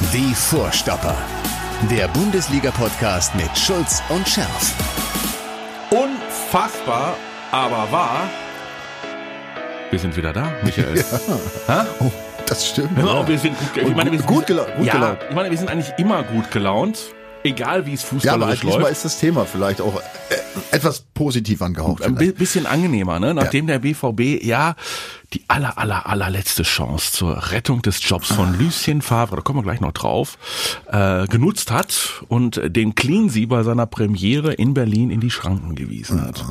Die Vorstopper. Der Bundesliga-Podcast mit Schulz und Scherf. Unfassbar, aber wahr. Wir sind wieder da, Michael. Ja. Oh, das stimmt. Ja, wir sind ich meine, wir sind, gut gelaunt. Gut ja, gelaunt. ich meine, wir sind eigentlich immer gut gelaunt. Egal wie es Ja, aber fußballerisch diesmal läuft. ist das Thema vielleicht auch äh, etwas positiv angehaucht. Ein bi- bisschen angenehmer, ne? Nachdem Ja. der BVB ja die aller, aller, allerletzte Chance zur Rettung des Jobs von Lucien Favre, da kommen wir gleich noch drauf, äh, genutzt hat und den Cleansea bei seiner Premiere in Berlin in die Schranken gewiesen hat.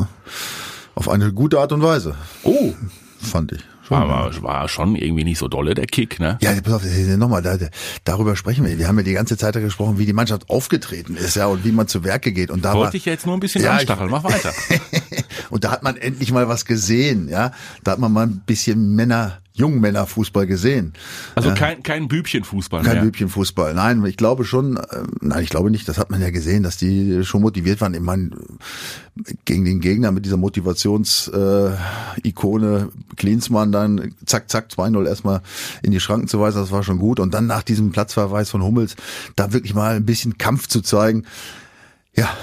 Auf eine gute Art und Weise, Oh, fand ich. Schon. aber es war schon irgendwie nicht so dolle, der Kick, ne? Ja, pass auf, nochmal, da, darüber sprechen wir. Wir haben ja die ganze Zeit gesprochen, wie die Mannschaft aufgetreten ist, ja, und wie man zu Werke geht. Und da war, Wollte ich ja jetzt nur ein bisschen Ja, anstacheln. Mach weiter. und da hat man endlich mal was gesehen, ja. Da hat man mal ein bisschen Männer, Jungmännerfußball gesehen. Also kein, kein Bübchenfußball Kein mehr. Bübchenfußball. Nein, ich glaube schon, äh, nein, ich glaube nicht, das hat man ja gesehen, dass die schon motiviert waren. Ich meine, gegen den Gegner mit dieser Motivations-Ikone äh, Ikone Klinsmann dann zack, zack, 2-0 erstmal in die Schranken zu weisen, das war schon gut. Und dann nach diesem Platzverweis von Hummels, da wirklich mal ein bisschen Kampf zu zeigen. Ja,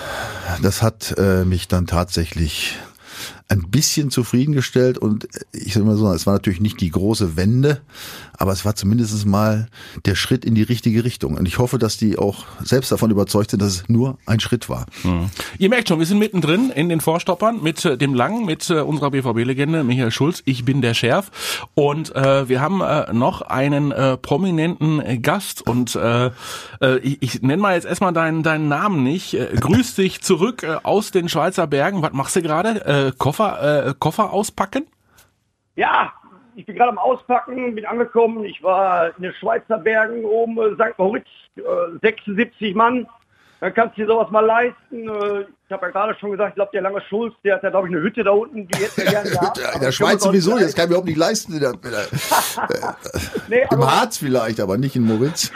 das hat äh, mich dann tatsächlich ein bisschen zufriedengestellt und ich sag mal so, es war natürlich nicht die große Wende, aber es war zumindest mal der Schritt in die richtige Richtung. Und ich hoffe, dass die auch selbst davon überzeugt sind, dass es nur ein Schritt war. Ihr merkt schon, wir sind mittendrin in den Vorstoppern mit äh, dem Langen, mit äh, unserer BVB-Legende Michael Schulz. Ich bin der Schärf. Und äh, wir haben äh, noch einen äh, prominenten äh, Gast. Und äh, äh, ich, ich nenne mal jetzt erstmal deinen, deinen Namen nicht. Äh, grüß dich zurück äh, aus den Schweizer Bergen. Was machst du gerade? Äh, Koffer, äh, Koffer auspacken? Ja, ich bin gerade am Auspacken, bin angekommen. Ich war in den Schweizer Bergen oben, äh, St. Moritz, äh, 76 Mann. Dann kannst du dir sowas mal leisten. Äh, ich habe ja gerade schon gesagt, ich glaube, der lange Schulz, der hat ja, glaube ich, eine Hütte da unten, die hätte er gerne gehabt. In der Schweiz sowieso, das kann ich mir überhaupt nicht leisten. In der, in der, Nee, Im aber Harz vielleicht, aber nicht in Moritz.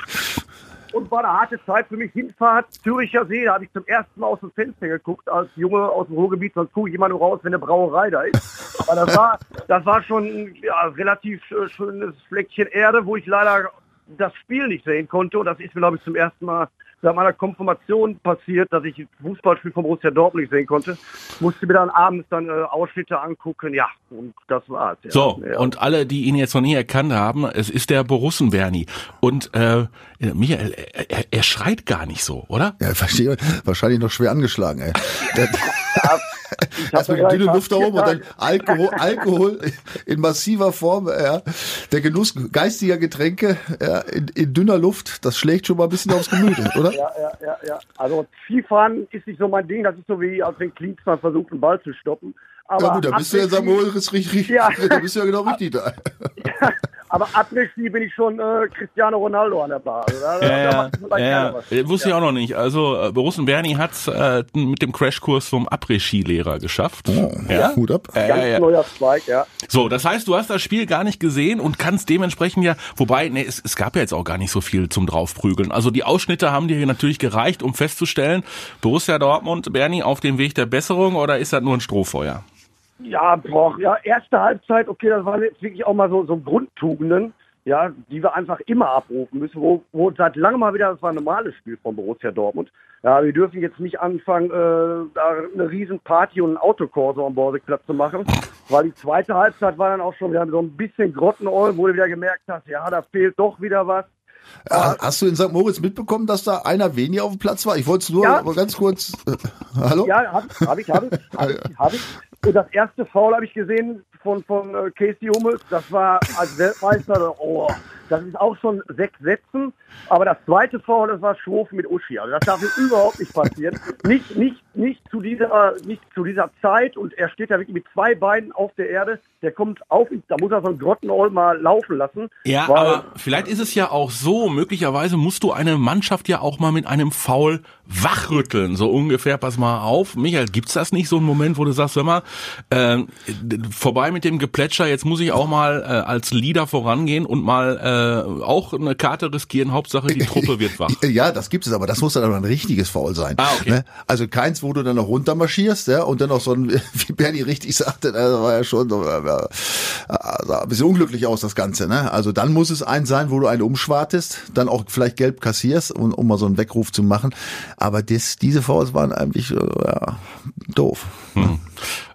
Und war eine harte Zeit für mich. Hinfahrt, Züricher See, da habe ich zum ersten Mal aus dem Fenster geguckt, als Junge aus dem Ruhrgebiet, sonst gucke ich immer nur raus, wenn eine Brauerei da ist. Aber das war, das war schon ein ja, relativ äh, schönes Fleckchen Erde, wo ich leider das Spiel nicht sehen konnte. Und das ist mir, glaube ich, zum ersten Mal seit meiner Konfirmation passiert, dass ich ein Fußballspiel von Borussia Dortmund nicht sehen konnte. Musste mir dann abends dann äh, Ausschnitte angucken. Ja, und das war's. Ja. So, ja. und alle, die ihn jetzt noch nie erkannt haben, es ist der Borussen-Bernie. Und äh, Michael, er, er, er schreit gar nicht so, oder? Ja, verstehe. Wahrscheinlich noch schwer angeschlagen, ey. Erstmal die dünne Luft da oben und dann Alkohol, Alkohol in massiver Form, ja. Der Genuss geistiger Getränke ja, in, in dünner Luft, das schlägt schon mal ein bisschen aufs Gemüt, oder? Ja, ja, ja, ja. Also Skifahren ist nicht so mein Ding. Das ist so wie, als wenn Klinsmann versucht, einen Ball zu stoppen. Aber Ja gut, da bist du ja Samuel richtig, Ja. da bist du ja genau richtig da. Aber Après-Ski bin ich schon äh, Cristiano Ronaldo an der Bar. Also da, da vielleicht keiner was. Äh, Wusste ich auch noch nicht. Also äh, Borussen-Bernie hat äh, mit dem Crashkurs vom Après-Ski-Lehrer geschafft. ja. Hut ab. Ja, Ganz ja, ja. neuer Zweig, ja. So, das heißt, du hast das Spiel gar nicht gesehen und kannst dementsprechend ja, wobei, nee, es, es gab ja jetzt auch gar nicht so viel zum draufprügeln. Also die Ausschnitte haben dir natürlich gereicht, um festzustellen, Borussia Dortmund, Bernie auf dem Weg der Besserung oder ist das nur ein Strohfeuer? Ja, boah, ja, erste Halbzeit, okay, das waren jetzt wirklich auch mal so, so Grundtugenden, ja, die wir einfach immer abrufen müssen, wo, wo seit langem mal wieder, das war ein normales Spiel von Borussia Dortmund. Ja, wir dürfen jetzt nicht anfangen, äh, da eine riesen Party und einen Autokorso am Borsigplatz zu machen, weil die zweite Halbzeit war dann auch schon wieder so ein bisschen Grottenäul, wo du wieder gemerkt hast, ja, da fehlt doch wieder was. Ha- Hast du in St. Moritz mitbekommen, dass da einer weniger auf dem Platz war? Ich wollte es nur Ja. ganz kurz. Äh, hallo? Ja, habe hab ich, habe ich, habe ich, hab ich. Und das erste Foul habe ich gesehen von, von äh, Casey Hummels. Das war als Weltmeister, oh, das ist auch schon sechs Sätzen. Aber das zweite Foul, das war Schroff mit Uschi. Also das darf mir überhaupt nicht passieren. Nicht, nicht, nicht zu dieser, nicht zu dieser Zeit. Und er steht da wirklich mit zwei Beinen auf der Erde. Der kommt auf, da muss er so ein Grottenol mal laufen lassen. Ja, aber vielleicht ist es ja auch so, möglicherweise musst du eine Mannschaft ja auch mal mit einem Foul wachrütteln, so ungefähr, pass mal auf. Michael, gibt's das nicht so einen Moment, wo du sagst, hör mal, äh, vorbei vorbei mit dem Geplätscher, jetzt muss ich auch mal äh, als Leader vorangehen und mal äh, auch eine Karte riskieren, Hauptsache die Truppe wird wach. Ja, das gibt es, aber das muss dann aber ein richtiges Foul sein. Ah, okay. Ne? Also keins, wo du dann noch runtermarschierst, ja, und dann noch so ein, wie Bernie richtig sagte, das war ja schon so, äh, sah ein bisschen unglücklich aus, das Ganze. Ne? Also dann muss es ein sein, wo du einen umschwartest, dann auch vielleicht gelb kassierst, um, um mal so einen Weckruf zu machen. Aber das, diese Fouls waren eigentlich äh, ja, doof. Hm.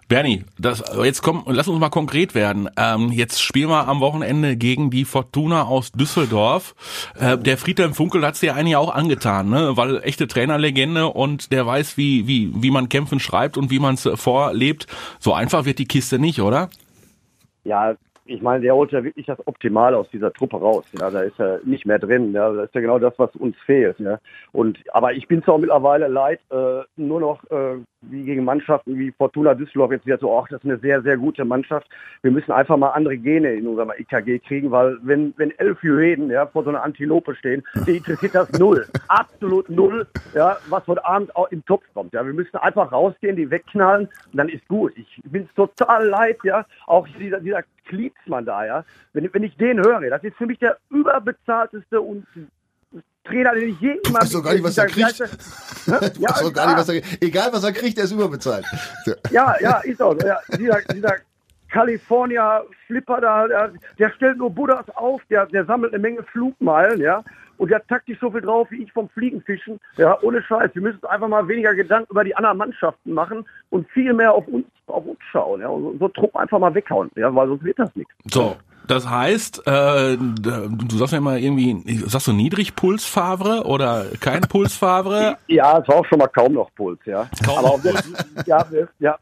Bernie, das, jetzt komm, lass uns mal konkret werden. Ähm, jetzt spielen wir am Wochenende gegen die Fortuna aus Düsseldorf. Äh, der Friedhelm Funkel hat's dir eigentlich auch angetan, ne? weil echte Trainerlegende und der weiß, wie, wie, wie man Kämpfen schreibt und wie man es vorlebt. So einfach wird die Kiste nicht, oder? Ja, ich meine, der holt ja wirklich das Optimale aus dieser Truppe raus. Ja, da ist er nicht mehr drin. Ja, das ist ja genau das, was uns fehlt. Ja. Und aber ich bin zwar mittlerweile leid, äh, nur noch äh, wie gegen Mannschaften wie Fortuna Düsseldorf jetzt wieder so, ach, das ist eine sehr, sehr gute Mannschaft. Wir müssen einfach mal andere Gene in unserem IKG kriegen, weil wenn, wenn elf Hyänen ja, vor so einer Antilope stehen, die interessiert das null. Absolut null, ja, was heute Abend auch im Topf kommt. Ja. Wir müssen einfach rausgehen, die wegknallen und dann ist gut. Ich bin total leid, ja. Auch dieser, dieser Klietsmann da, ja. Wenn, wenn ich den höre, das ist für mich der überbezahlteste und Trainer, den ich je immer. Ich weiß doch gar nicht, was er kriegt. Ich ja, gar nicht, was er kriegt. Egal, was er kriegt, der ist überbezahlt. Ja, ja, ist auch so. Ja, dieser, dieser California Flipper da, der, der stellt nur Buddhas auf, der, der sammelt eine Menge Flugmeilen, ja. Und der hat taktisch so viel drauf wie ich vom Fliegenfischen. Ja, ohne Scheiß. Wir müssen uns einfach mal weniger Gedanken über die anderen Mannschaften machen und viel mehr auf uns, auf uns schauen. Ja, und so, so Trupp einfach mal weghauen. Ja, weil sonst wird das nichts. So. Das heißt, äh, du sagst ja immer irgendwie, sagst du Niedrigpulsfavre oder kein Pulsfavre? Ja, es war auch schon mal kaum noch Puls, ja. Kaum Aber auch ja, ja,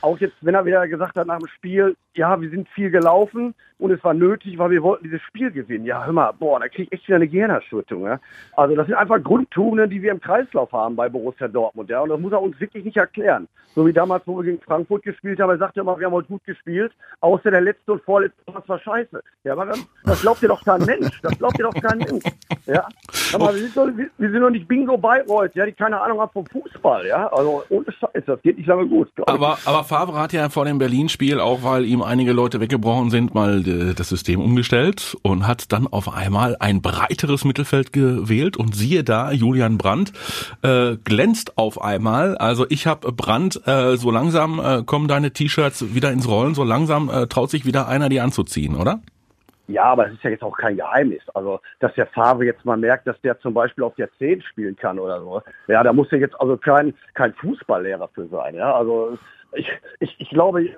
auch jetzt, wenn er wieder gesagt hat nach dem Spiel, ja, wir sind viel gelaufen und es war nötig, weil wir wollten dieses Spiel gewinnen. Ja, hör mal, boah, da krieg ich echt wieder eine Gehirnerschütterung. Ja? Also das sind einfach Grundtugenden, die wir im Kreislauf haben bei Borussia Dortmund. Ja? Und das muss er uns wirklich nicht erklären. So wie damals, wo wir gegen Frankfurt gespielt haben, er sagte immer, wir haben heute gut gespielt, außer der letzte und vorletzte Pass war scheiße. Ja, aber das glaubt dir doch kein Mensch. Das glaubt dir doch kein Mensch. Ja? Aber wir sind, doch, wir sind doch nicht Bingo Bayreuth, ja, die keine Ahnung haben vom Fußball. Ja? Also ohne Scheiß, das geht nicht lange gut. Aber, aber Favre hat ja vor dem Berlin-Spiel, auch weil ihm einige Leute weggebrochen sind, mal das System umgestellt und hat dann auf einmal ein breiteres Mittelfeld gewählt und siehe da, Julian Brandt äh, glänzt auf einmal. Also ich habe Brandt, äh, so langsam äh, kommen deine T-Shirts wieder ins Rollen, so langsam äh, traut sich wieder einer, die anzuziehen, oder? Ja, aber es ist ja jetzt auch kein Geheimnis. Also, dass der Favre jetzt mal merkt, dass der zum Beispiel auf der 10 spielen kann oder so. Ja, da muss er jetzt also kein, kein Fußballlehrer für sein. Ja, also ich, ich, ich glaube,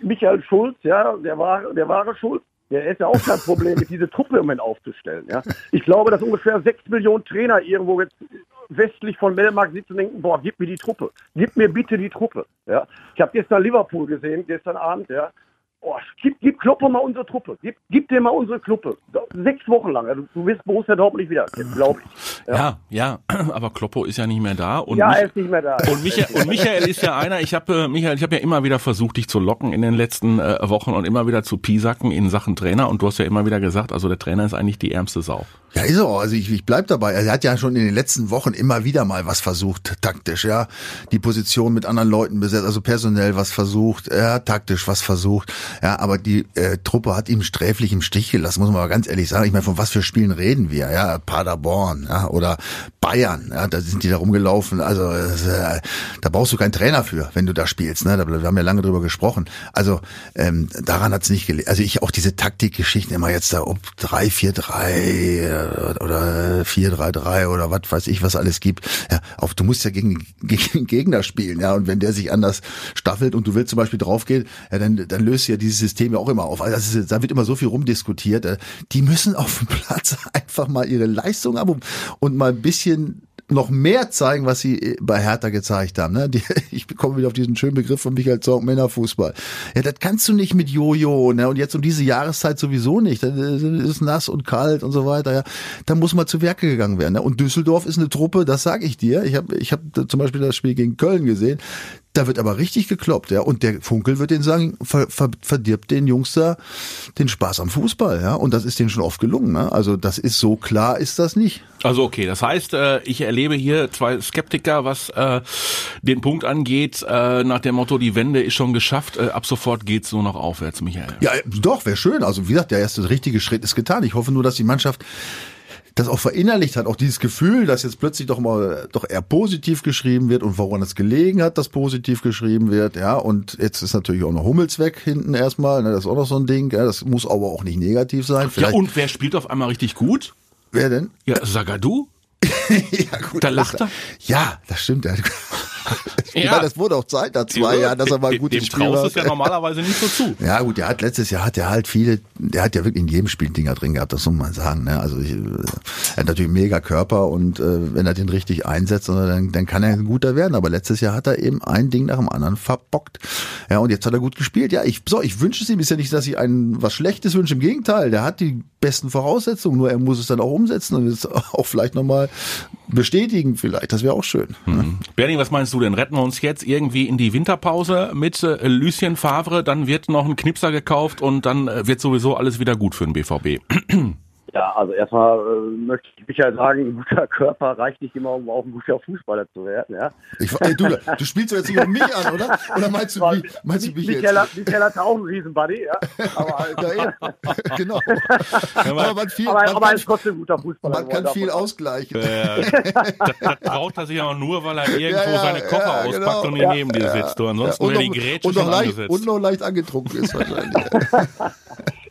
Michael Schulz, ja, der war, der wahre Schulz, der ist ja auch kein Problem, mit diese Truppe im Moment aufzustellen. Ja. Ich glaube, dass ungefähr sechs Millionen Trainer irgendwo jetzt westlich von Melmark sitzen und denken, boah, gib mir die Truppe. Gib mir bitte die Truppe. Ja. Ich habe gestern Liverpool gesehen, gestern Abend, ja. Oh, gib, gib Klopper mal unsere Truppe. Gib, gib dir mal unsere Kluppe. Sechs Wochen lang. Also, du wirst Borussia Dortmund nicht wieder, glaube ich. Ja. ja, ja, aber Kloppo ist ja nicht mehr da. Und ja, Mich- er ist nicht mehr da. Und Michael, und Michael ist ja einer, ich habe äh, Michael, ich habe ja immer wieder versucht, dich zu locken in den letzten äh, Wochen und immer wieder zu piesacken in Sachen Trainer. Und du hast ja immer wieder gesagt, also der Trainer ist eigentlich die ärmste Sau. Ja, ist er auch. Also ich, ich bleib dabei. Er hat ja schon in den letzten Wochen immer wieder mal was versucht, taktisch, ja. Die Position mit anderen Leuten besetzt, also personell was versucht, er hat taktisch was versucht. Ja, aber die äh, Truppe hat ihm sträflich im Stich gelassen, muss man mal ganz ehrlich sagen. Ich meine, von was für Spielen reden wir? Ja, Paderborn, ja, oder Bayern, ja, da sind die da rumgelaufen. Also äh, da brauchst du keinen Trainer für, wenn du da spielst. Ne? Da, wir haben ja lange drüber gesprochen. Also ähm, daran hat's nicht gelegen. Also ich auch diese Taktikgeschichten immer jetzt da, ob 3, 4, 3 oder 4, 3, 3 oder was weiß ich, was alles gibt. Ja, auf, du musst ja gegen, gegen den Gegner spielen, ja. Und wenn der sich anders staffelt und du willst zum Beispiel draufgehen, ja, dann, dann löst ja dieses System ja auch immer auf. Also da wird immer so viel rumdiskutiert. Äh, Die müssen auf dem Platz einfach mal ihre Leistung ab und mal ein bisschen noch mehr zeigen, was sie bei Hertha gezeigt haben. Ne? Ich komme wieder auf diesen schönen Begriff von Michael Zorc, Männerfußball. Ja, das kannst du nicht mit Jojo. Ne? Und jetzt um diese Jahreszeit sowieso nicht. Das ist nass und kalt und so weiter. Ja, da muss mal zu Werke gegangen werden. Ne? Und Düsseldorf ist eine Truppe, das sage ich dir. Ich habe ich hab zum Beispiel das Spiel gegen Köln gesehen Da wird aber richtig gekloppt, ja. Und der Funkel wird den sagen, ver, ver, verdirbt den Jungs da den Spaß am Fußball, ja. Und das ist denen schon oft gelungen, ne? Also das ist so klar, ist das nicht. Also okay, das heißt, äh, ich erlebe hier zwei Skeptiker, was äh, den Punkt angeht, äh, nach dem Motto, die Wende ist schon geschafft, äh, ab sofort geht's nur noch aufwärts, Michael. Ja, doch, wäre schön. Also wie gesagt, der erste richtige Schritt ist getan. Ich hoffe nur, dass die Mannschaft das auch verinnerlicht hat, auch dieses Gefühl, dass jetzt plötzlich doch mal doch eher positiv geschrieben wird und woran es gelegen hat, dass positiv geschrieben wird, ja, und jetzt ist natürlich auch noch Hummels weg hinten erstmal, ne, das ist auch noch so ein Ding, ja, das muss aber auch nicht negativ sein. Vielleicht, ja, und wer spielt auf einmal richtig gut? Wer denn? Ja, Sagadu. ja, gut. Da lacht er. Ja, das stimmt. ja. Meine, das wurde auch Zeit nach zwei Jahren, dass er mal gut Dem traust es ja normalerweise nicht so zu. Ja gut, der hat letztes Jahr hat er halt viele, der hat ja wirklich in jedem Spiel Dinger drin gehabt, das muss man sagen. Ne? Also ich, er hat natürlich einen mega Körper und äh, wenn er den richtig einsetzt, dann, dann kann er ein guter werden. Aber letztes Jahr hat er eben ein Ding nach dem anderen verbockt. Ja und jetzt hat er gut gespielt. Ja, ich so, ich wünsche es ihm ist ja nicht, dass ich ein was Schlechtes wünsche. Im Gegenteil, der hat die besten Voraussetzungen, nur er muss es dann auch umsetzen und es auch vielleicht nochmal bestätigen. Vielleicht, das wäre auch schön. Mhm. Ne? Bernie, was meinst du denn? Retten wir uns jetzt irgendwie in die Winterpause mit äh, Lucien Favre, dann wird noch ein Knipser gekauft und dann äh, wird sowieso alles wieder gut für den BVB. Ja, also erstmal äh, möchte ich Michael sagen, ein guter Körper reicht nicht immer, um auch ein guter Fußballer zu werden. Ja? Ich, ey, du, du spielst jetzt nicht auf mich an, oder? Oder meinst du, wie, meinst du mich Michael, jetzt? Hat, Michael hat auch einen Riesenbuddy, ja. Aber, halt, ja, genau. aber man, viel, aber, man, aber er ist trotzdem ein guter Fußballer. Man kann viel ausgleichen. Äh, das, traut er sich auch nur, weil er irgendwo ja, ja, seine Koffer ja, auspackt genau. und ihn neben dir sitzt. Du. Ansonsten wäre die Grätsche und noch, leicht, und noch leicht angetrunken ist wahrscheinlich.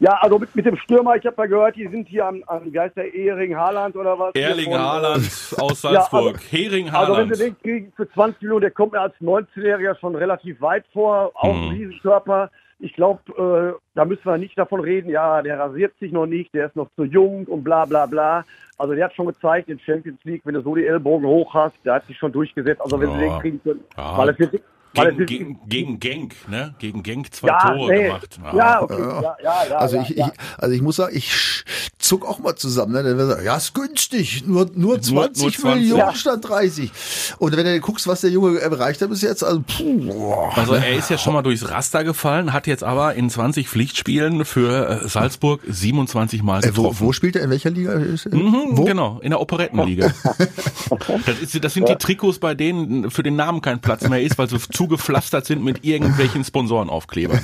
Ja, also mit, mit dem Stürmer, ich habe ja gehört, die sind hier am, am Geister Ehring Haaland oder was? Erling Haaland aus Salzburg. Ja, also, Hering Haaland. Also wenn sie den kriegen für 20 Millionen, der kommt mir als 19-Jähriger schon relativ weit vor, auch mhm. ein Riesenkörper. Ich glaube, äh, da müssen wir nicht davon reden, ja, der rasiert sich noch nicht, der ist noch zu jung und bla bla bla. Also der hat schon gezeigt in Champions League, wenn du so die Ellbogen hoch hast, der hat sich schon durchgesetzt. Also wenn ja. sie den kriegen können, ja. weil es wird gegen, gegen, gegen Genk, ne? Gegen Genk zwei ja, Tore nee. gemacht. Ja, ja, okay. ja, ja, ja, also ich, ich, also ich muss sagen, ich zuck auch mal zusammen. Ne? Dann sagen, ja, ist günstig, nur nur 20, nur, nur 20 Millionen statt 30. Und wenn du guckst, was der Junge erreicht hat bis jetzt, also puh, boah, Also er ist ja schon mal durchs Raster gefallen, hat jetzt aber in 20 Pflichtspielen für äh, Salzburg 27 Mal getroffen. Äh, wo, wo spielt er? In welcher Liga? Mhm, wo? Genau, in der Operettenliga. das, ist, das sind die Trikots, bei denen für den Namen kein Platz mehr ist, weil so zu zugepflastert sind mit irgendwelchen Sponsorenaufklebern.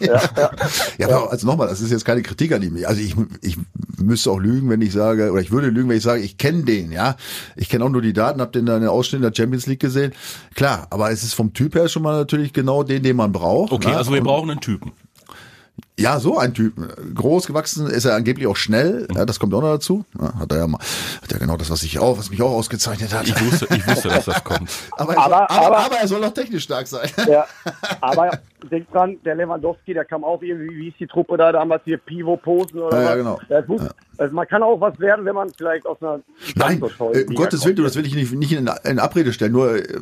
ja, ja. ja, aber also nochmal, das ist jetzt keine Kritik an ihm. Also ich, ich müsste auch lügen, wenn ich sage, oder ich würde lügen, wenn ich sage, ich kenne den, ja. Ich kenne auch nur die Daten, habe den da in der Ausschnitt der Champions League gesehen. Klar, aber es ist vom Typ her schon mal natürlich genau den, den man braucht. Okay, ne? also wir brauchen einen Typen. Ja, so ein Typ. Groß gewachsen ist er angeblich auch schnell. Ja, das kommt auch noch dazu. Ja, hat er ja mal, hat er genau das, was ich auch, was mich auch ausgezeichnet hat. Ich wusste, ich wusste, dass das kommt. aber, er soll, aber, aber, aber, er soll auch technisch stark sein. Ja, aber denk dran, der Lewandowski, der kam auch irgendwie, wie ist die Truppe da damals hier, Pivo Posen oder ja, ja, genau. Ja. Also man kann auch was werden, wenn man vielleicht aus einer Nein, äh, um Gottes Willen, das will ich nicht, nicht in, in Abrede stellen. Nur äh,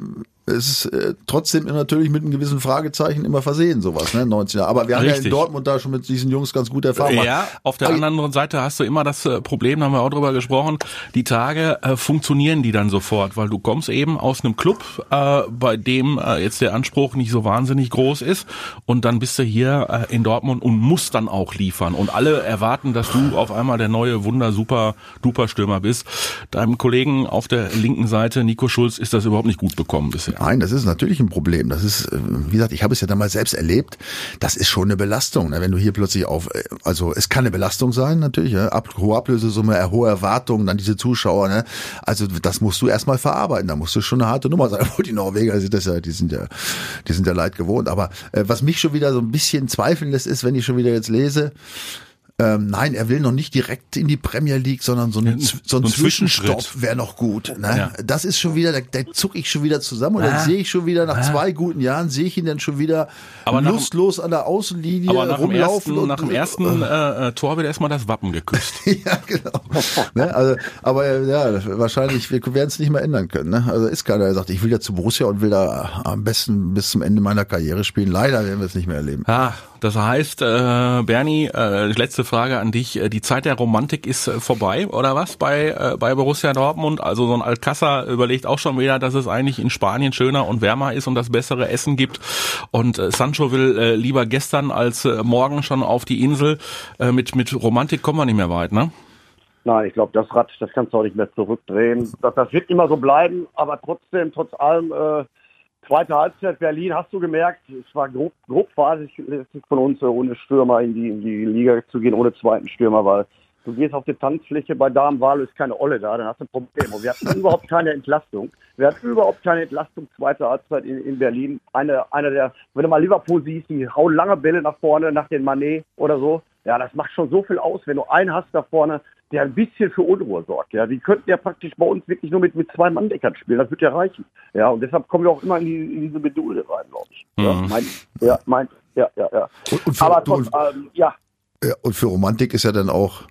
es ist äh, trotzdem natürlich mit einem gewissen Fragezeichen immer versehen, sowas, ne? 19 Jahre. Aber wir Richtig. haben ja in Dortmund da schon mit diesen Jungs ganz gute Erfahrungen. Ja, auf der anderen Seite hast du immer das äh, Problem, da haben wir auch drüber gesprochen, die Tage äh, funktionieren die dann sofort, weil du kommst eben aus einem Club, äh, bei dem äh, jetzt der Anspruch nicht so wahnsinnig groß ist und dann bist du hier äh, in Dortmund und musst dann auch liefern und alle erwarten, dass du auf einmal der neue Wunder super duper Stürmer bist. Deinem Kollegen auf der linken Seite, Nico Schulz, ist das überhaupt nicht gut bekommen bisher. Nein, das ist natürlich ein Problem. Das ist, äh, wie gesagt, ich habe es ja damals selbst erlebt. Das ist schon eine Belastung, ne? wenn du hier plötzlich auf, äh, also es kann eine Belastung sein, natürlich, ja? Ab, hohe Ablösesumme, hohe Erwartungen, dann diese Zuschauer, ne? Also das musst du erstmal verarbeiten. Da musst du schon eine harte Nummer sein. Obwohl die Norweger sind das ja, die sind ja, die sind ja leid gewohnt. Aber äh, was mich schon wieder so ein bisschen zweifeln lässt, ist, wenn ich schon wieder jetzt lese, ähm, nein, er will noch nicht direkt in die Premier League, sondern so ein, so ein, so Zwischenstopp wäre noch gut. Ne? Ja. Das ist schon wieder, da, da zuck ich schon wieder zusammen und ah. dann sehe ich schon wieder, nach ah. zwei guten Jahren sehe ich ihn dann schon wieder aber lustlos an der Außenlinie aber nach rumlaufen. Dem ersten, nach dem ersten äh, äh, Tor wird erstmal das Wappen geküsst. ja, genau. ne? also, aber äh, ja, wahrscheinlich, wir werden es nicht mehr ändern können. Ne? Also ist keiner, der sagt, ich will ja zu Borussia und will da am besten bis zum Ende meiner Karriere spielen. Leider werden wir es nicht mehr erleben. Ah, Das heißt, äh, Bernie, äh, letzte Frage an dich. Die Zeit der Romantik ist äh, vorbei, oder was, bei, äh, bei Borussia Dortmund? Also so ein Alcázar überlegt auch schon wieder, dass es eigentlich in Spanien schöner und wärmer ist und das bessere Essen gibt. Und äh, Sancho will äh, lieber gestern als äh, morgen schon auf die Insel. Äh, mit, mit Romantik kommen wir nicht mehr weit, ne? Nein, ich glaube, das Rad, das kannst du auch nicht mehr zurückdrehen. Das, das wird immer so bleiben, aber trotzdem, trotz allem, äh, zweite Halbzeit Berlin, hast du gemerkt, es war grob, grobphasig von uns, ohne Stürmer in die, in die Liga zu gehen, ohne zweiten Stürmer, weil du gehst auf die Tanzfläche bei Damenwahl, ist keine Olle da, dann hast du ein Problem. Und wir hatten überhaupt keine Entlastung. Wir hatten überhaupt keine Entlastung, zweite Halbzeit in, in Berlin. Eine, einer der, wenn du mal Liverpool siehst, die hauen lange Bälle nach vorne, nach den Manet oder so. Ja, das macht schon so viel aus, wenn du einen hast da vorne, der ein bisschen für Unruhe sorgt. Ja, die könnten ja praktisch bei uns wirklich nur mit, mit zwei Manndeckern spielen. Das wird ja reichen. Ja, und deshalb kommen wir auch immer in, die, in diese Bedulde rein, glaube ich. Ja, Mhm. mein, ja, mein, ja, ja, ja. Und, und, für, Aber trotz und, allem, ja, ja, und für Romantik ist ja dann auch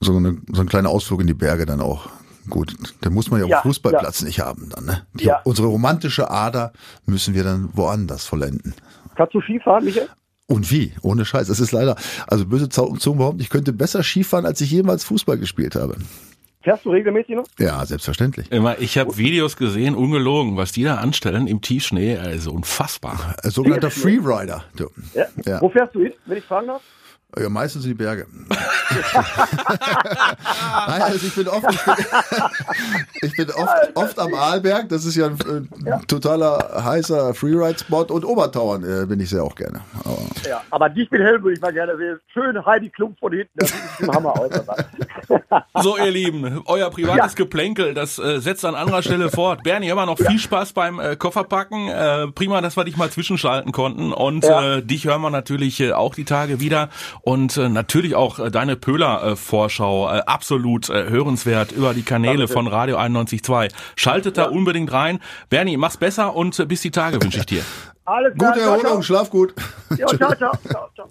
so, eine, so ein kleiner Ausflug in die Berge dann auch gut. Da muss man ja, Ja, auf dem Fußballplatz nicht haben dann. Ne? Die, Ja. Unsere romantische Ader müssen wir dann woanders vollenden. kannst du Skifahren, Michael? Und wie? Ohne Scheiß. Es ist leider, also böse Zungen behaupten, ich könnte besser Skifahren, als ich jemals Fußball gespielt habe. Fährst du regelmäßig noch? Ja, selbstverständlich. Immer, ich habe Videos gesehen, ungelogen, was die da anstellen im Tiefschnee, also unfassbar. Ein sogenannter Freerider. Du. Ja. Ja. Wo fährst du hin, wenn ich fragen darf? Ja, meistens die Berge. Nein, also ich bin oft, ich bin, ich bin oft, oft am Arlberg. Das ist ja ein, äh, totaler heißer Freeride-Spot und Obertauern äh, bin ich sehr auch gerne. Aber, Ja, aber dich mit Helm würde ich mal gerne sehen. Schön Heidi Klum von hinten, das sieht ein Hammer aus. So, ihr Lieben, euer privates Ja. Geplänkel, das äh, setzt an anderer Stelle fort. Bernie, immer noch viel Spaß beim äh, Kofferpacken. Äh, prima, dass wir dich mal zwischenschalten konnten. Und Ja. äh, dich hören wir natürlich äh, auch die Tage wieder. Und äh, natürlich auch äh, deine Pöhler-Vorschau. Äh, absolut äh, hörenswert über die Kanäle Danke. von Radio 91.2. Schaltet da unbedingt rein. Bernie, mach's besser und äh, bis die Tage wünsche ich dir. Alles klar, gute ciao, Erholung, schlaf gut. ciao. Ja, ciao, ciao, ciao, ciao.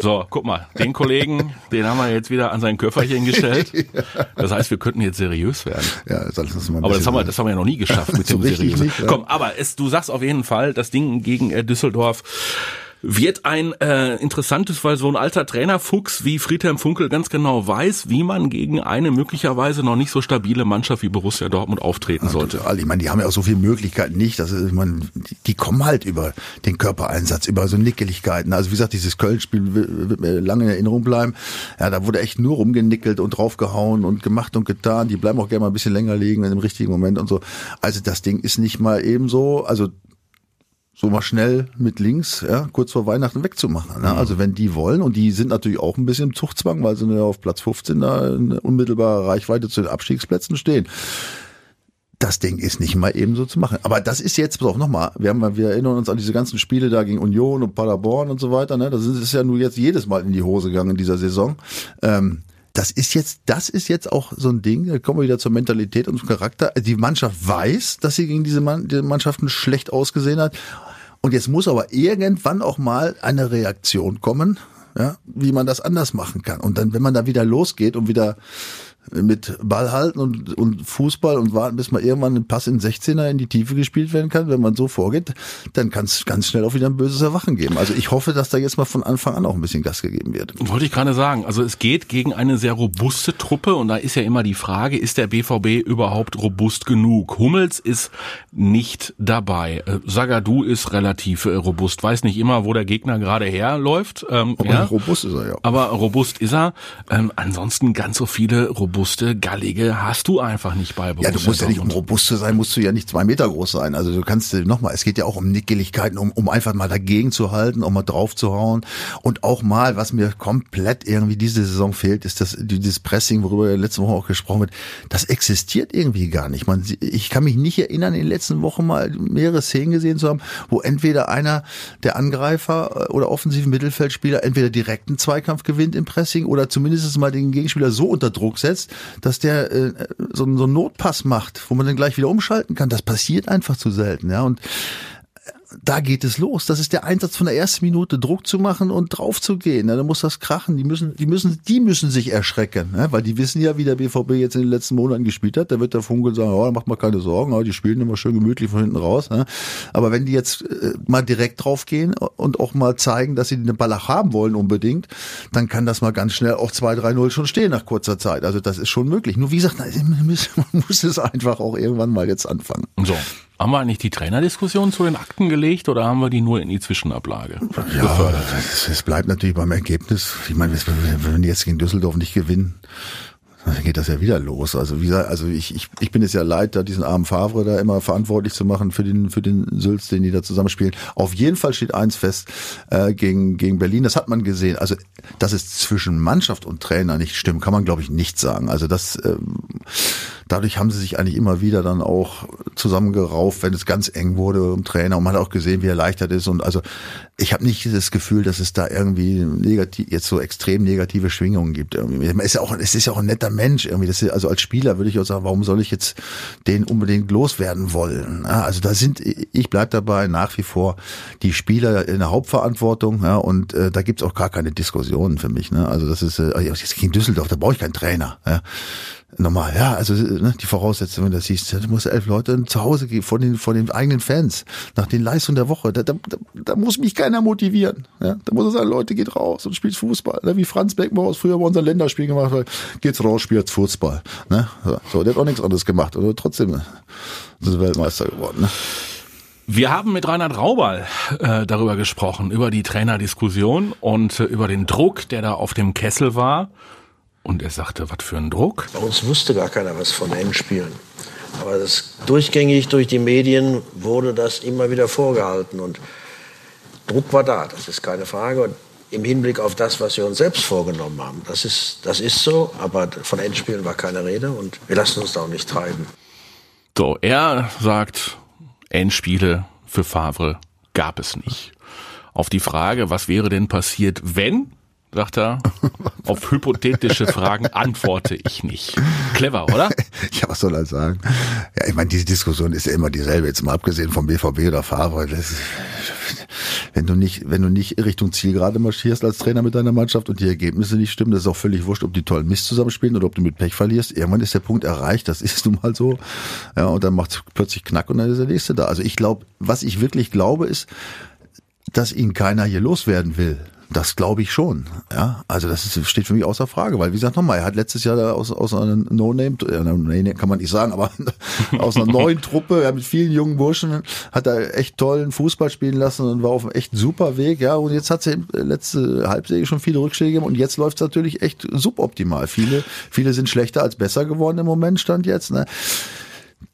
So, guck mal, den Kollegen, den haben wir jetzt wieder an sein Köfferchen gestellt. Das heißt, wir könnten jetzt seriös werden. Ja, das ist mal ein Aber das haben wir, das haben wir ja noch nie geschafft mit So dem richtig seriösen. nicht, ja. Komm, aber es, du sagst auf jeden Fall, das Ding gegen äh, Düsseldorf wird ein äh, interessantes, weil so ein alter Trainerfuchs wie Friedhelm Funkel ganz genau weiß, wie man gegen eine möglicherweise noch nicht so stabile Mannschaft wie Borussia Dortmund auftreten sollte. Total. Ich meine, die haben ja auch so viele Möglichkeiten nicht. Das ist, ich meine, die, die kommen halt über den Körpereinsatz, über so Nickeligkeiten. Also wie gesagt, dieses Köln-Spiel wird mir lange in Erinnerung bleiben. Ja, da wurde echt nur rumgenickelt und draufgehauen und gemacht und getan. Die bleiben auch gerne mal ein bisschen länger liegen im richtigen Moment und so. Also das Ding ist nicht mal ebenso, also so mal schnell mit links, ja, kurz vor Weihnachten wegzumachen. Ne? Also wenn die wollen, und die sind natürlich auch ein bisschen im Zuchtzwang, weil sie ja auf Platz 15 da in unmittelbarer Reichweite zu den Abstiegsplätzen stehen das Ding ist nicht mal eben so zu machen. Aber das ist jetzt, pass auf, nochmal, wir, haben, wir erinnern uns an diese ganzen Spiele da gegen Union und Paderborn und so weiter. Ne? Das ist, ist ja nur jetzt jedes Mal in die Hose gegangen in dieser Saison. Ähm, das ist jetzt, das ist jetzt auch so ein Ding, da kommen wir wieder zur Mentalität und zum Charakter. Die Mannschaft weiß, dass sie gegen diese, Mann, diese Mannschaften schlecht ausgesehen hat. Und jetzt muss aber irgendwann auch mal eine Reaktion kommen, ja, wie man das anders machen kann. Und dann, wenn man da wieder losgeht und wieder mit Ball halten und, und Fußball und warten, bis mal irgendwann ein Pass in 16er in die Tiefe gespielt werden kann, wenn man so vorgeht, dann kann es ganz schnell auch wieder ein böses Erwachen geben. Also ich hoffe, dass da jetzt mal von Anfang an auch ein bisschen Gas gegeben wird. Wollte ich gerade sagen. Also es geht gegen eine sehr robuste Truppe und da ist ja immer die Frage, ist der BVB überhaupt robust genug? Hummels ist nicht dabei. Äh, Sagadu ist relativ äh, robust. Weiß nicht immer, wo der Gegner gerade herläuft. Ähm, Aber ja. robust ist er ja. Aber robust ist er. Ähm, ansonsten ganz so viele robuste, gallige hast du einfach nicht bei Ja, Borussia du musst ja nicht, um robust zu sein, musst du ja nicht zwei Meter groß sein. Also du kannst nochmal, es geht ja auch um Nickeligkeiten, um, um einfach mal dagegen zu halten, um mal drauf zu hauen. Und auch mal, was mir komplett irgendwie diese Saison fehlt, ist das, dieses Pressing, worüber ja letzte Woche auch gesprochen wird. Das existiert irgendwie gar nicht. Man, ich kann mich nicht erinnern, in den letzten Wochen mal mehrere Szenen gesehen zu haben, wo entweder einer der Angreifer äh, oder offensiven Mittelfeldspieler entweder direkten Zweikampf gewinnt im Pressing oder zumindest mal den Gegenspieler so unter Druck setzt, dass der äh, so, so einen Notpass macht, wo man dann gleich wieder umschalten kann. Das passiert einfach zu selten, ja. Und da geht es los. Das ist der Einsatz von der ersten Minute, Druck zu machen und drauf zu gehen. Da muss das krachen. Die müssen, die müssen, die müssen sich erschrecken, ne? weil die wissen ja, wie der BVB jetzt in den letzten Monaten gespielt hat. Da wird der Funkel sagen, oh, macht man keine Sorgen, die spielen immer schön gemütlich von hinten raus. Ne? Aber wenn die jetzt äh, mal direkt drauf gehen und auch mal zeigen, dass sie den Ball auch haben wollen unbedingt, dann kann das mal ganz schnell auch 2-3-0 schon stehen nach kurzer Zeit. Also das ist schon möglich. Nur wie gesagt, man muss es einfach auch irgendwann mal jetzt anfangen. So. Haben wir eigentlich die Trainerdiskussion zu den Akten gelegt oder haben wir die nur in die Zwischenablage ja, Es bleibt natürlich beim Ergebnis. Ich meine, wenn wir jetzt gegen Düsseldorf nicht gewinnen, dann geht das ja wieder los. Also wie gesagt, also ich, ich, ich bin es ja leid, da diesen armen Favre da immer verantwortlich zu machen für den für den Sülz, den die da zusammenspielen. Auf jeden Fall steht eins fest äh, gegen gegen Berlin. Das hat man gesehen. Also dass es zwischen Mannschaft und Trainer nicht stimmt, kann man glaube ich nicht sagen. Also das ähm, dadurch haben sie sich eigentlich immer wieder dann auch zusammengerauft, wenn es ganz eng wurde im Trainer. Und man hat auch gesehen, wie erleichtert ist. Und also ich habe nicht das Gefühl, dass es da irgendwie negativ, jetzt so extrem negative Schwingungen gibt. Irgendwie. Es ist ja auch, es ist ja auch ein netter Mensch irgendwie. Ist, also als Spieler würde ich auch sagen, warum soll ich jetzt den unbedingt loswerden wollen? Ja, also da sind, ich bleib dabei nach wie vor die Spieler in der Hauptverantwortung. Ja, und äh, da gibt's auch gar keine Diskussionen für mich. Ne? Also das ist äh, jetzt gegen Düsseldorf, da brauche ich keinen Trainer. Ja normal. Ja, also ne, die Voraussetzungen, das siehst, du musst elf Leute zu Hause gehen von den von den eigenen Fans nach den Leistungen der Woche. Da, da, da muss mich keiner motivieren. Ja, da muss er sagen, Leute, geht raus und spielt Fußball. Ne, wie Franz Beckenbauer früher bei unserem Länderspiel gemacht hat, geht's raus, spielt Fußball. Ne? So, der hat auch nichts anderes gemacht, aber trotzdem ist Weltmeister geworden. Ne? Wir haben mit Reinhard Raubal äh, darüber gesprochen, über die Trainerdiskussion und äh, über den Druck, der da auf dem Kessel war. Und er sagte, was für ein Druck? Bei uns wusste gar keiner was von Endspielen. Aber das durchgängig durch die Medien wurde das immer wieder vorgehalten. Und Druck war da, das ist keine Frage. Und im Hinblick auf das, was wir uns selbst vorgenommen haben, das ist, das ist so. Aber von Endspielen war keine Rede und wir lassen uns da auch nicht treiben. So, er sagt, Endspiele für Favre gab es nicht. Auf die Frage, was wäre denn passiert, wenn, sagt er. Auf hypothetische Fragen antworte ich nicht. Clever, oder? Ja, was soll er sagen? Ja, ich meine, diese Diskussion ist ja immer dieselbe. Jetzt mal abgesehen vom BVB oder Fahrer. Das, wenn du nicht, wenn du nicht Richtung Zielgerade marschierst als Trainer mit deiner Mannschaft und die Ergebnisse nicht stimmen, das ist auch völlig wurscht, ob die tollen Mist zusammenspielen oder ob du mit Pech verlierst. Irgendwann ist der Punkt erreicht. Das ist nun mal so. Ja, und dann macht es plötzlich Knack und dann ist der nächste da. Also ich glaube, was ich wirklich glaube, ist, dass ihn keiner hier loswerden will. Das glaube ich schon. Ja, also das ist, steht für mich außer Frage, weil wie gesagt nochmal, er hat letztes Jahr aus, aus einer No-Name, äh, kann man nicht sagen, aber aus einer neuen Truppe, ja, mit vielen jungen Burschen, hat er echt tollen Fußball spielen lassen und war auf einem echt super Weg. Ja, und jetzt hat er letzte Halbsäge schon viele Rückschläge gegeben und jetzt läuft es natürlich echt suboptimal. Viele, viele sind schlechter als besser geworden im Moment stand jetzt. Ne?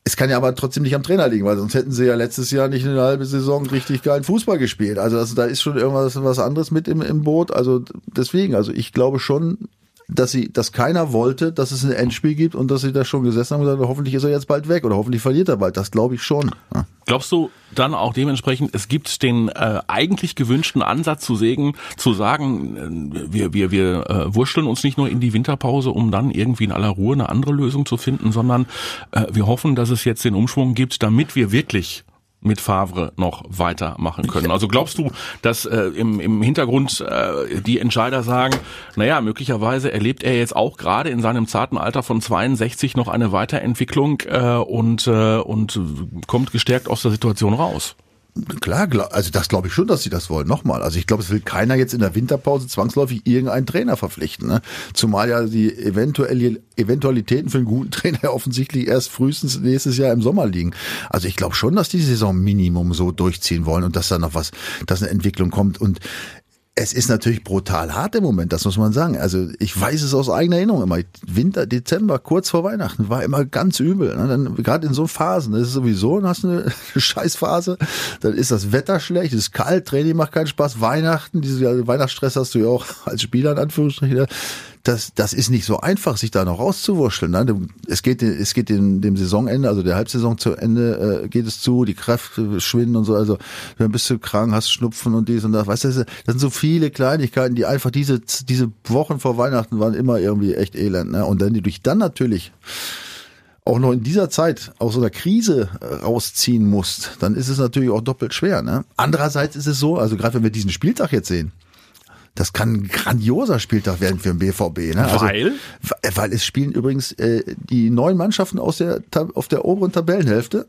Es kann ja aber trotzdem nicht am Trainer liegen, weil sonst hätten sie ja letztes Jahr nicht eine halbe Saison richtig geilen Fußball gespielt. Also, also da ist schon irgendwas was anderes mit im, im Boot. Also deswegen, also ich glaube schon, dass sie, dass keiner wollte, dass es ein Endspiel gibt und dass sie da schon gesessen haben und gesagt, hoffentlich ist er jetzt bald weg oder hoffentlich verliert er bald. Das glaube ich schon. Ja. Glaubst du dann auch dementsprechend, es gibt den äh, eigentlich gewünschten Ansatz zu sägen, zu sagen, äh, wir, wir, wir äh, wurschteln uns nicht nur in die Winterpause, um dann irgendwie in aller Ruhe eine andere Lösung zu finden, sondern äh, wir hoffen, dass es jetzt den Umschwung gibt, damit wir wirklich mit Favre noch weitermachen können. Also glaubst du, dass äh, im, im Hintergrund äh, die Entscheider sagen, naja, möglicherweise erlebt er jetzt auch gerade in seinem zarten Alter von 62 noch eine Weiterentwicklung äh, und, äh, und kommt gestärkt aus der Situation raus? Klar, also das glaube ich schon, dass sie das wollen. Nochmal, also ich glaube, es will keiner jetzt in der Winterpause zwangsläufig irgendeinen Trainer verpflichten. Ne? Zumal ja die eventuelle Eventualitäten für einen guten Trainer ja offensichtlich erst frühestens nächstes Jahr im Sommer liegen. Also ich glaube schon, dass die Saison Minimum so durchziehen wollen und dass da noch was, dass eine Entwicklung kommt. Und es ist natürlich brutal hart im Moment, das muss man sagen. Also ich weiß es aus eigener Erinnerung immer. Winter, Dezember, kurz vor Weihnachten, war immer ganz übel. Ne? Dann gerade in so Phasen, das ist sowieso, dann hast du eine Scheißphase, dann ist das Wetter schlecht, es ist kalt, Training macht keinen Spaß, Weihnachten, diese Weihnachtsstress hast du ja auch als Spieler in Anführungsstrichen das, das ist nicht so einfach, sich da noch rauszuwurschteln. Ne? Es geht, es geht dem, dem Saisonende, also der Halbsaison zu Ende, äh, geht es zu, die Kräfte schwinden und so. Also dann bist du krank, hast Schnupfen und dies und das. Weißt du, das sind so viele Kleinigkeiten, die einfach diese, diese Wochen vor Weihnachten waren immer irgendwie echt elend. Ne? Und dann die durch dann natürlich auch noch in dieser Zeit aus so einer Krise äh, rausziehen musst, dann ist es natürlich auch doppelt schwer. Ne? Andererseits ist es so, also gerade wenn wir diesen Spieltag jetzt sehen, das kann ein grandioser Spieltag werden für den BVB. Ne? Also, Weil? weil es spielen übrigens äh, die neun Mannschaften aus der auf der oberen Tabellenhälfte.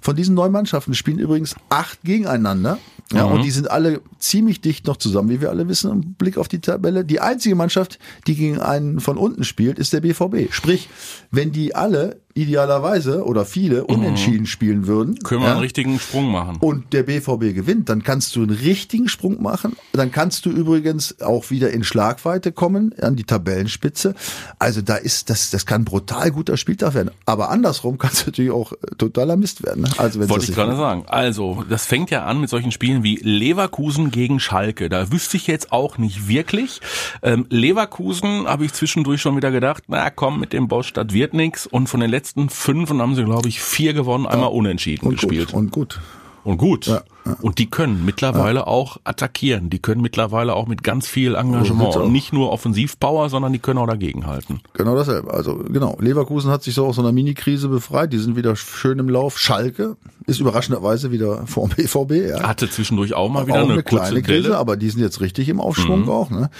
Von diesen neun Mannschaften spielen übrigens acht gegeneinander. Ja, und die sind alle ziemlich dicht noch zusammen, wie wir alle wissen, im Blick auf die Tabelle. Die einzige Mannschaft, die gegen einen von unten spielt, ist der BVB. Sprich, wenn die alle idealerweise oder viele unentschieden spielen würden, Können wir ja, einen richtigen Sprung machen. und der BVB gewinnt, dann kannst du einen richtigen Sprung machen. Dann kannst du übrigens auch wieder in Schlagweite kommen an die Tabellenspitze. Also da ist das, das kann brutal guter Spieltag werden. Aber andersrum kann es natürlich auch äh, totaler Mist werden. ne? Also wenn Wollte ich gerade sagen. Also, das fängt ja an mit solchen Spielen wie Leverkusen gegen Schalke. Da wüsste ich jetzt auch nicht wirklich. Ähm, Leverkusen habe ich zwischendurch schon wieder gedacht, na komm, mit dem Bosch, das wird nix. Und von den letzten fünf haben sie, glaube ich, vier gewonnen, einmal unentschieden und gespielt. gut, und gut. Und gut. Ja, Und die können mittlerweile auch attackieren. Die können mittlerweile auch mit ganz viel Engagement. Und nicht nur Offensivpower, sondern die können auch dagegenhalten. Genau dasselbe. Also genau, Leverkusen hat sich so aus so einer Mini-Krise befreit. Die sind wieder schön im Lauf. Schalke ist überraschenderweise wieder vor dem BVB. Ja. Hatte zwischendurch auch mal wieder auch eine, eine kurze kleine Krise, aber die sind jetzt richtig im Aufschwung Mhm. auch. Ne?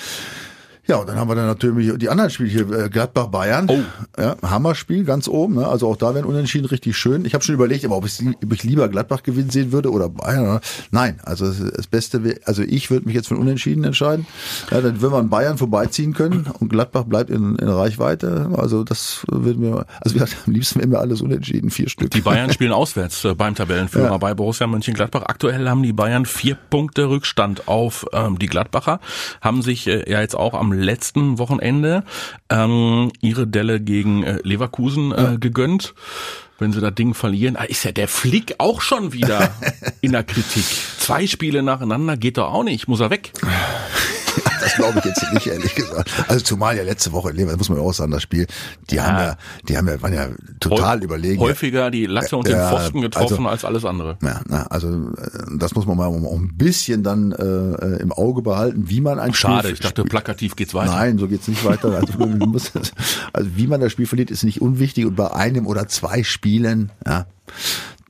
Ja, und dann haben wir dann natürlich die anderen Spiele hier, äh, Gladbach-Bayern. Oh. Ja, Hammerspiel, ganz oben. Ne? Also auch da wären Unentschieden richtig schön. Ich habe schon überlegt, aber ob ich, ob ich lieber Gladbach gewinnen sehen würde oder Bayern. Oder? Nein, also das, Beste wäre, also ich würde mich jetzt für Unentschieden entscheiden. Ja, dann würden wir an Bayern vorbeiziehen können und Gladbach bleibt in, in Reichweite. Also das würden wir, also wie gesagt, am liebsten wir alles unentschieden, vier Stück. Die Bayern spielen auswärts äh, beim Tabellenführer Ja. bei Borussia Mönchengladbach. Aktuell haben die Bayern vier Punkte Rückstand auf ähm, die Gladbacher, haben sich äh, ja jetzt auch am letzten Wochenende ähm, ihre Delle gegen äh, Leverkusen äh, gegönnt. Wenn sie das Ding verlieren, ah, ist ja der Flick auch schon wieder in der Kritik. Zwei Spiele nacheinander geht doch auch nicht, muss er weg. Das glaube ich jetzt nicht, ehrlich gesagt. Also zumal ja letzte Woche, Lever, das muss man ja auch sagen, das Spiel, die haben ja, die haben ja, waren ja total Häu- überlegen. Häufiger die Latte und den Ja, Pfosten getroffen also- als alles andere. Ja, na, also äh, das muss man mal auch ein bisschen dann äh, im Auge behalten, wie man ein Schade, Spiel ich dachte, plakativ geht's weiter. Nein, so geht's nicht weiter. Also, muss, also wie man das Spiel verliert, ist nicht unwichtig und bei einem oder zwei Spielen, ja,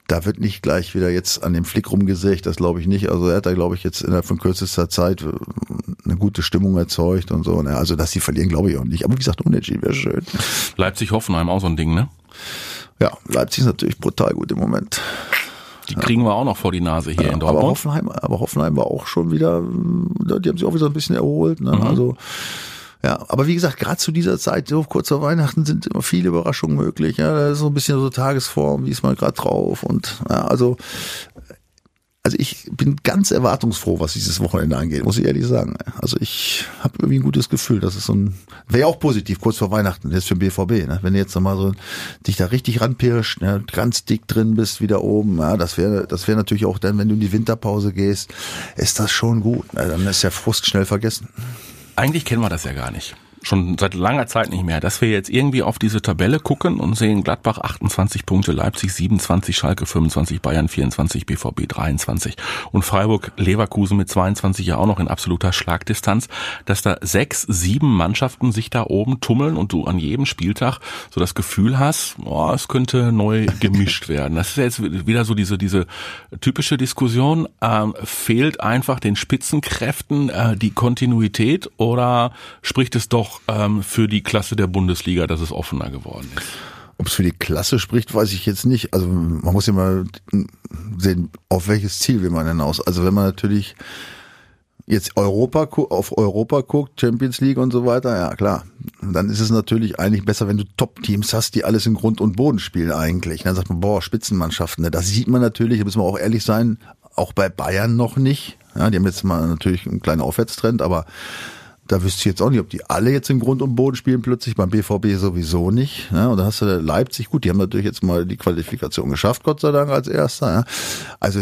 da wird nicht gleich wieder jetzt an dem Flick rumgesägt, das glaube ich nicht. Also er hat da, glaube ich, jetzt innerhalb von kürzester Zeit äh, eine gute Stimmung erzeugt und so. Also dass sie verlieren, glaube ich auch nicht. Aber wie gesagt, unentschieden wäre schön. Leipzig-Hoffenheim auch so ein Ding, ne? Ja, Leipzig ist natürlich brutal gut im Moment. Die kriegen wir auch noch vor die Nase hier in aber Dortmund. Hoffenheim, aber Hoffenheim war auch schon wieder, die haben sich auch wieder ein bisschen erholt. Ne? Mhm. Also ja, aber wie gesagt, gerade zu dieser Zeit, so kurz vor Weihnachten, sind immer viele Überraschungen möglich. Ja, da ist so ein bisschen so Tagesform, wie ist man gerade drauf und ja, also also ich bin ganz erwartungsfroh, was dieses Wochenende angeht, muss ich ehrlich sagen. Also ich habe irgendwie ein gutes Gefühl, dass es so ein wäre ja auch positiv kurz vor Weihnachten jetzt für den BVB, ne? wenn du jetzt nochmal so dich da richtig ranpirscht, ne? ganz dick drin bist wieder oben, ja, das wäre das wäre natürlich auch dann, wenn du in die Winterpause gehst, ist das schon gut. Ne? Dann ist der Frust schnell vergessen. Eigentlich kennen wir das ja gar nicht. Schon seit langer Zeit nicht mehr, dass wir jetzt irgendwie auf diese Tabelle gucken und sehen Gladbach 28 Punkte, Leipzig 27, Schalke 25, Bayern 24, BVB 23 und Freiburg Leverkusen mit 22 ja auch noch in absoluter Schlagdistanz, dass da sechs, sieben Mannschaften sich da oben tummeln und du an jedem Spieltag so das Gefühl hast, oh, es könnte neu gemischt werden. Das ist jetzt wieder so diese, diese typische Diskussion, ähm, fehlt einfach den Spitzenkräften äh, die Kontinuität oder spricht es doch ähm, für die Klasse der Bundesliga, dass es offener geworden ist? Ob es für die Klasse spricht, weiß ich jetzt nicht. Also man muss ja mal sehen, auf welches Ziel will man hinaus. Also wenn man natürlich jetzt Europa auf Europa guckt, Champions League und so weiter, ja klar, dann ist es natürlich eigentlich besser, wenn du Top-Teams hast, die alles in Grund und Boden spielen eigentlich. Dann sagt man, boah, Spitzenmannschaften. Ne? Das sieht man natürlich, da müssen wir auch ehrlich sein, auch bei Bayern noch nicht. Ja, die haben jetzt mal natürlich einen kleinen Aufwärtstrend, aber da wüsste ich jetzt auch nicht, ob die alle jetzt im Grund und Boden spielen plötzlich, beim BVB sowieso nicht. Ja, und dann hast du Leipzig, gut, die haben natürlich jetzt mal die Qualifikation geschafft, Gott sei Dank als Erster. Ja. Also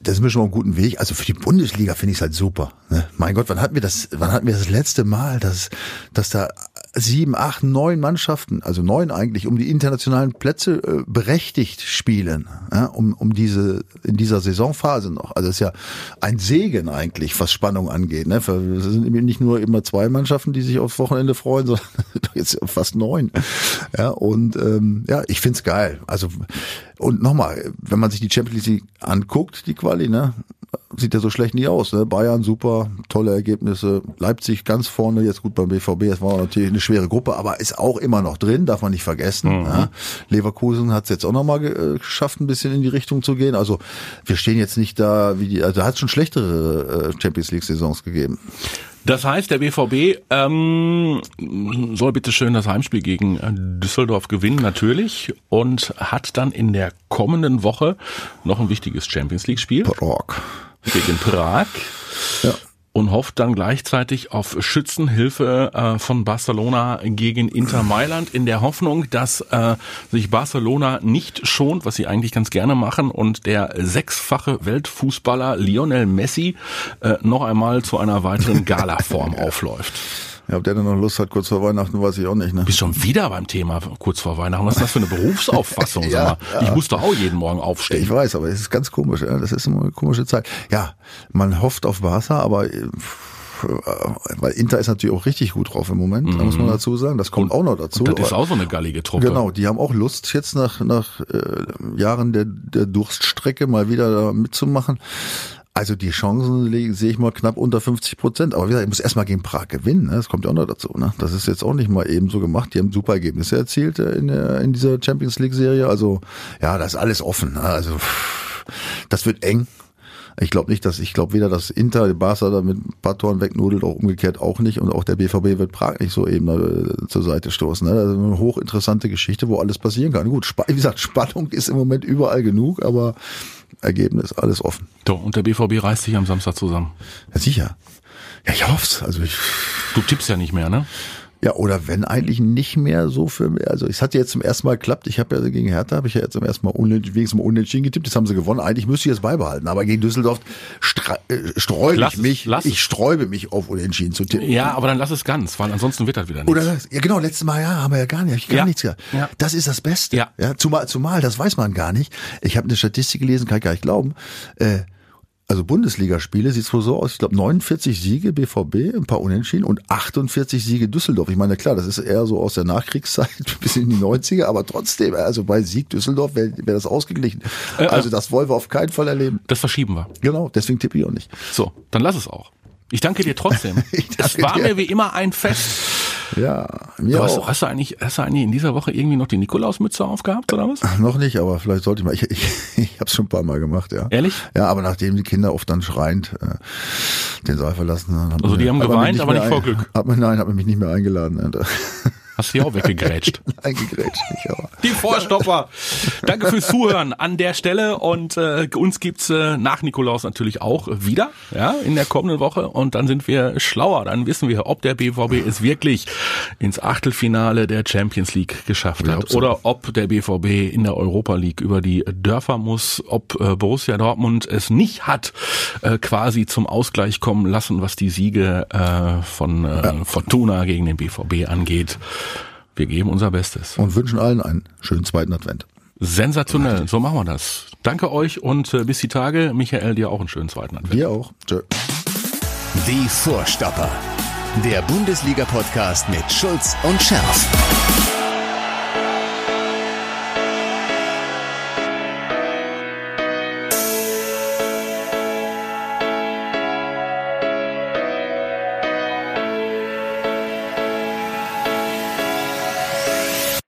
das ist mir schon mal einen guten Weg. Also für die Bundesliga finde ich es halt super. Ne? Mein Gott, wann hatten wir das, wann hatten wir das letzte Mal, dass, dass da sieben, acht, neun Mannschaften, also neun eigentlich, um die internationalen Plätze äh, berechtigt spielen, ja, um, um diese, in dieser Saisonphase noch. Also es ist ja ein Segen eigentlich, was Spannung angeht. Ne? Es sind nicht nur immer zwei Mannschaften, die sich aufs Wochenende freuen, sondern jetzt fast neun. Ja, und ähm, ja, ich find's geil. Also und nochmal, wenn man sich die Champions League anguckt, die Quali, ne, sieht ja so schlecht nie aus. Ne? Bayern super, tolle Ergebnisse. Leipzig ganz vorne, jetzt gut beim BVB. Es war natürlich eine schwere Gruppe, aber ist auch immer noch drin, darf man nicht vergessen. Mhm. Ja? Leverkusen hat es jetzt auch nochmal äh, geschafft, ein bisschen in die Richtung zu gehen. Also wir stehen jetzt nicht da, wie die, also hat schon schlechtere äh, Champions League Saisons gegeben. Das heißt, der BVB ähm, soll bitte schön das Heimspiel gegen äh, Düsseldorf gewinnen, natürlich, und hat dann in der kommenden Woche noch ein wichtiges Champions League-Spiel. Gegen Prag. Ja und hofft dann gleichzeitig auf Schützenhilfe äh, von Barcelona gegen Inter Mailand in der Hoffnung, dass äh, sich Barcelona nicht schont, was sie eigentlich ganz gerne machen und der sechsfache Weltfußballer Lionel Messi äh, noch einmal zu einer weiteren Galaform aufläuft. Ja, ob der dann noch Lust hat, kurz vor Weihnachten, weiß ich auch nicht. Ne? Bist schon wieder beim Thema kurz vor Weihnachten. Was ist das für eine Berufsauffassung? ja, mal? Ich muss doch auch jeden Morgen aufstehen. Ich weiß, aber es ist ganz komisch. Ja? Das ist immer eine komische Zeit. Ja, man hofft auf Barca, aber äh, weil Inter ist natürlich auch richtig gut drauf im Moment, mhm. muss man dazu sagen. Das kommt und, auch noch dazu. das ist auch so eine gallige Truppe. Genau, die haben auch Lust, jetzt nach, nach äh, Jahren der, der Durststrecke mal wieder da mitzumachen. Also die Chancen sehe ich mal knapp unter 50 Prozent. Aber wie gesagt, ich muss erstmal gegen Prag gewinnen. Ne? Das kommt ja auch noch dazu. Ne? Das ist jetzt auch nicht mal eben so gemacht. Die haben super Ergebnisse erzielt äh, in, in dieser Champions League Serie. Also ja, das ist alles offen. Ne? Also das wird eng. Ich glaube nicht, dass ich glaube weder, dass Inter, Barca da mit ein paar Toren wegnudelt, auch umgekehrt auch nicht. Und auch der BVB wird Prag nicht so eben äh, zur Seite stoßen. Ne? Ist eine hochinteressante Geschichte, wo alles passieren kann. Gut, wie gesagt, Spannung ist im Moment überall genug, aber Ergebnis, alles offen. So, und der BVB reißt sich am Samstag zusammen. Ja, sicher. Ja, ich hoff's. Also ich. Du tippst ja nicht mehr, ne? Ja, oder wenn eigentlich nicht mehr so für mich. Also es hat jetzt zum ersten Mal geklappt. Ich habe ja gegen Hertha, habe ich ja jetzt zum ersten Mal unentschieden, wenigstens mal unentschieden getippt. Das haben sie gewonnen. Eigentlich müsste ich es beibehalten. Aber gegen Düsseldorf äh, sträube ich mich. Lass ich sträube mich auf unentschieden zu tippen. Ja, aber dann lass es ganz, weil ansonsten wird das wieder nichts. Oder ja genau, letztes Mal ja, haben wir ja gar nicht, ich gar ja. nichts gehabt. Ja. Das ist das Beste. Ja. ja zumal, zumal, das weiß man gar nicht. Ich habe eine Statistik gelesen, kann ich gar nicht glauben. Äh, also Bundesligaspiele sieht es wohl so aus, ich glaube 49 Siege BVB, ein paar Unentschieden und 48 Siege Düsseldorf. Ich meine, klar, das ist eher so aus der Nachkriegszeit bis in die 90er, aber trotzdem, also bei Sieg Düsseldorf wäre wär das ausgeglichen. Äh, äh, also das wollen wir auf keinen Fall erleben. Das verschieben wir. Genau, deswegen tippe ich auch nicht. So, dann lass es auch. Ich danke dir trotzdem. danke es war dir. mir wie immer ein Fest. Ja, mir hast, auch. Hast du, eigentlich, hast du eigentlich in dieser Woche irgendwie noch die Nikolausmütze aufgehabt oder was? Noch nicht, aber vielleicht sollte ich mal. Ich, ich, ich habe es schon ein paar Mal gemacht, ja. Ehrlich? Ja, aber nachdem die Kinder oft dann schreiend äh, den Saal verlassen haben. Also die haben geweint, aber nicht vor Glück. Hat man, nein, hat man mich nicht mehr eingeladen. Hast du die auch weggegrätscht? Eingegrätscht nicht, aber. Die Vorstopper. Danke fürs Zuhören an der Stelle und äh, uns gibt's äh, nach Nikolaus natürlich auch wieder, ja, in der kommenden Woche und dann sind wir schlauer, dann wissen wir, ob der BVB es wirklich ins Achtelfinale der Champions League geschafft hat oder ob der BVB in der Europa League über die Dörfer muss, ob äh, Borussia Dortmund es nicht hat äh, quasi zum Ausgleich kommen lassen, was die Siege äh, von äh, Fortuna gegen den BVB angeht. Wir geben unser Bestes. Und wünschen allen einen schönen zweiten Advent. Sensationell, so machen wir das. Danke euch und äh, bis die Tage. Michael, dir auch einen schönen zweiten Advent. Dir auch. Tschö. Die Vorstopper. Der Bundesliga-Podcast mit Schulz und Scherf.